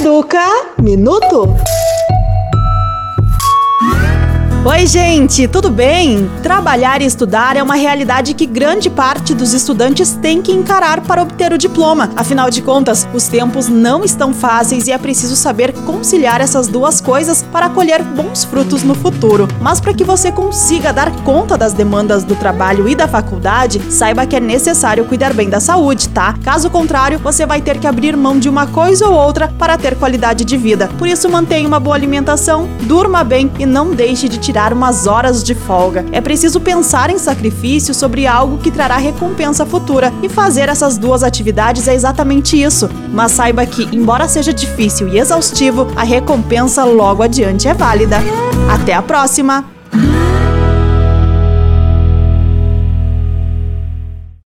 Educa Minuto. Oi, gente, tudo bem? Trabalhar e estudar é uma realidade que grande parte dos estudantes tem que encarar para obter o diploma. Afinal de contas, os tempos não estão fáceis e é preciso saber conciliar essas duas coisas para colher bons frutos no futuro. Mas para que você consiga dar conta das demandas do trabalho e da faculdade, saiba que é necessário cuidar bem da saúde, tá? Caso contrário, você vai ter que abrir mão de uma coisa ou outra para ter qualidade de vida. Por isso, mantenha uma boa alimentação, durma bem e não deixe de tirar umas horas de folga. É preciso pensar em sacrifício sobre algo que trará recompensa futura e fazer essas duas atividades é exatamente isso. Mas saiba que, embora seja difícil e exaustivo, a recompensa logo adiante é válida. Até a próxima!